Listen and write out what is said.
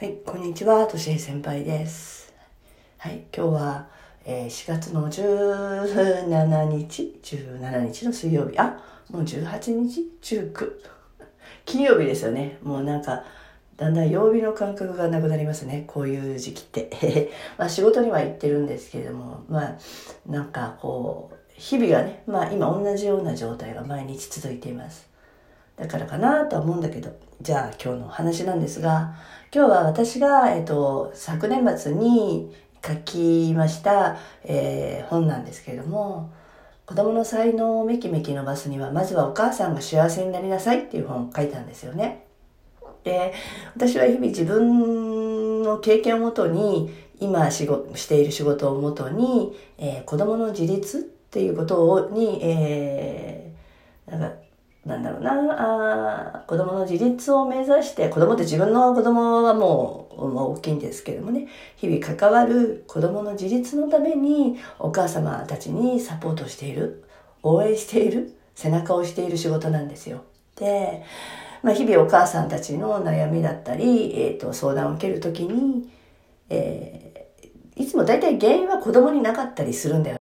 はい、こんにちは、としえ先輩です。はい、今日は、えー4月の17日、17日の水曜日、あ、もう18日 ?19。金曜日ですよね。もうなんか、だんだん曜日の感覚がなくなりますね。こういう時期って。まあ仕事には行ってるんですけれども、まあ、なんかこう、日々がね、まあ今同じような状態が毎日続いています。だからかなとは思うんだけど、じゃあ今日のお話なんですが、今日は私が、えっと、昨年末に書きました、えー本なんですけれども、子供の才能をめきめき伸ばすには、まずはお母さんが幸せになりなさいっていう本を書いたんですよね。で、私は日々自分の経験をもとに、今仕事している仕事をもとに、えー子供の自立っていうことをに、えーなんか、なんだろうな。あ子供の自立を目指して、子供って自分の子供はもう、まあ、大きいんですけれどもね、日々関わる子供の自立のために、お母様たちにサポートしている、応援している、背中をしている仕事なんですよ。で、まあ、日々お母さんたちの悩みだったり、えっ、と、相談を受けるときに、えーいつも大体原因は子供になかったりするんだよ